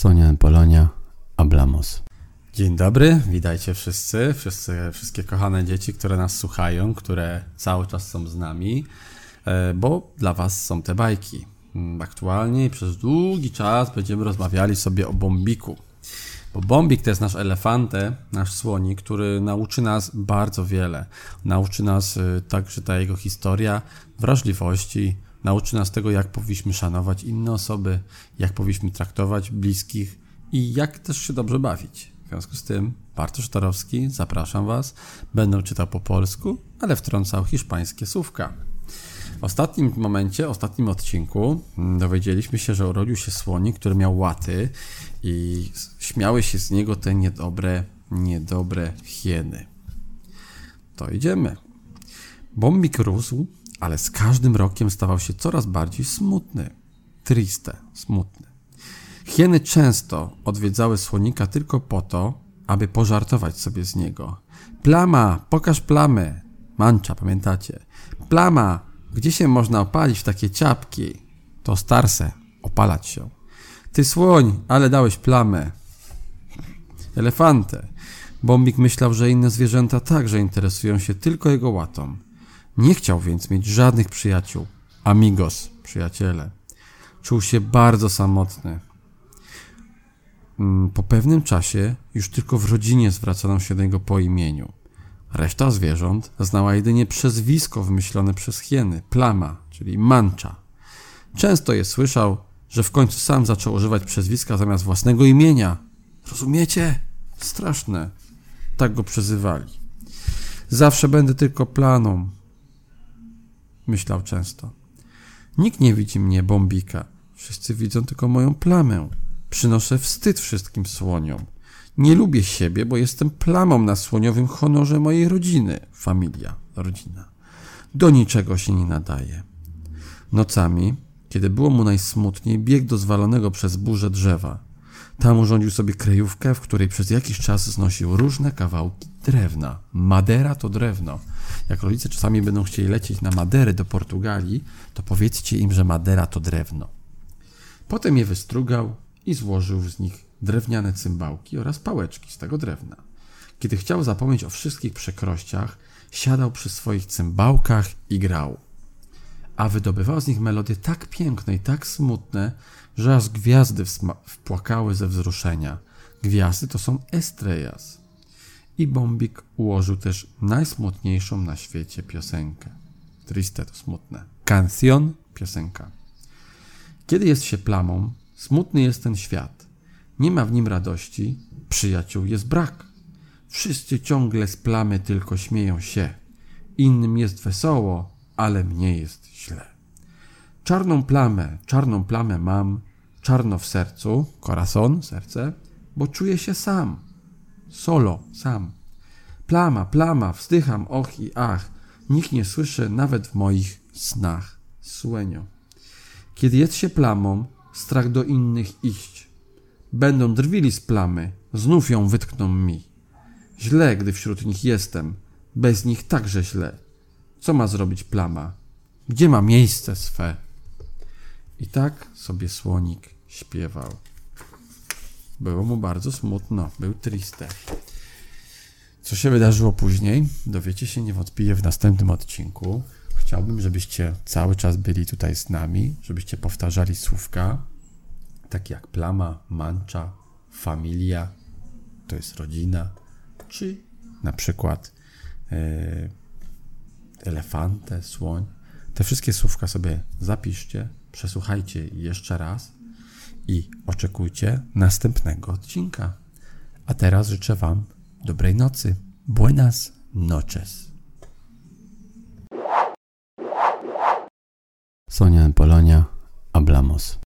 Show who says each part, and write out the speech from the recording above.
Speaker 1: Sonia Polonia, Ablamos. Dzień dobry, witajcie wszyscy, wszyscy, wszystkie kochane dzieci, które nas słuchają, które cały czas są z nami, e, bo dla Was są te bajki. Mm, aktualnie przez długi czas będziemy rozmawiali sobie o Bombiku. Bo Bombik to jest nasz elefante, nasz słonik, który nauczy nas bardzo wiele. Nauczy nas y, także ta jego historia wrażliwości, nauczy nas tego, jak powinniśmy szanować inne osoby, jak powinniśmy traktować bliskich i jak też się dobrze bawić. W związku z tym Bartosz Tarowski, zapraszam Was. Będę czytał po polsku, ale wtrącał hiszpańskie słówka. W ostatnim momencie, ostatnim odcinku mm, dowiedzieliśmy się, że urodził się słonik, który miał łaty i śmiały się z niego te niedobre, niedobre hieny. To idziemy. Bombik rósł, ale z każdym rokiem stawał się coraz bardziej smutny. Triste, smutny. Hieny często odwiedzały słonika tylko po to, aby pożartować sobie z niego. Plama, pokaż plamy. Mancza, pamiętacie? Plama, gdzie się można opalić w takie ciapki? To starse, opalać się. Ty słoń, ale dałeś plamę. Elefantę. Bombik myślał, że inne zwierzęta także interesują się tylko jego łatą. Nie chciał więc mieć żadnych przyjaciół. Amigos, przyjaciele. Czuł się bardzo samotny. Mm, po pewnym czasie już tylko w rodzinie zwracano się do niego po imieniu. Reszta zwierząt znała jedynie przezwisko wymyślone przez hieny, plama, czyli mancza. Często je słyszał, że w końcu sam zaczął używać przezwiska zamiast własnego imienia. Rozumiecie? Straszne. Tak go przezywali. Zawsze będę tylko planą, myślał często. Nikt nie widzi mnie, bombika. Wszyscy widzą tylko moją plamę. Przynoszę wstyd wszystkim słoniom. Nie lubię siebie, bo jestem plamą na słoniowym honorze mojej rodziny. Familia, rodzina. Do niczego się nie nadaje. Nocami, kiedy było mu najsmutniej, biegł do zwalonego przez burzę drzewa. Tam urządził sobie krejówkę, w której przez jakiś czas znosił różne kawałki drewna. Madera to drewno. Jak rodzice czasami będą chcieli lecieć na Madery do Portugalii, to powiedzcie im, że Madera to drewno. Potem je wystrugał i złożył z nich drewniane cymbałki oraz pałeczki z tego drewna. Kiedy chciał zapomnieć o wszystkich przekrościach, siadał przy swoich cymbałkach i grał. A wydobywał z nich melodie tak piękne i tak smutne, że aż gwiazdy wpłakały ze wzruszenia. Gwiazdy to są estrellas. I Bombik ułożył też najsmutniejszą na świecie piosenkę. Triste to smutne. Canción, piosenka. Kiedy jest się plamą, smutny jest ten świat. Nie ma w nim radości, przyjaciół jest brak. Wszyscy ciągle z plamy tylko śmieją się. Innym jest wesoło, ale mnie jest źle. Czarną plamę, czarną plamę mam, czarno w sercu, corazon, serce, bo czuję się sam. Solo, sam. Plama, plama, wzdycham, och i ach. Nikt nie słyszy nawet w moich snach. Słenio. Kiedy jest się plamą, strach do innych iść. Będą drwili z plamy, znów ją wytkną mi. Źle, gdy wśród nich jestem, bez nich także źle. Co ma zrobić plama? Gdzie ma miejsce swe? I tak sobie słonik śpiewał. Było mu bardzo smutno, był triste. Co się wydarzyło później, dowiecie się niewątpliwie w następnym odcinku. Chciałbym, żebyście cały czas byli tutaj z nami, żebyście powtarzali słówka, takie jak plama, mancza, familia, to jest rodzina, czy na przykład yy, elefantę, słoń. Te wszystkie słówka sobie zapiszcie, przesłuchajcie jeszcze raz i oczekujcie następnego odcinka. A teraz życzę Wam dobrej nocy. Buenas noches. Sonia Polonia, hablamos.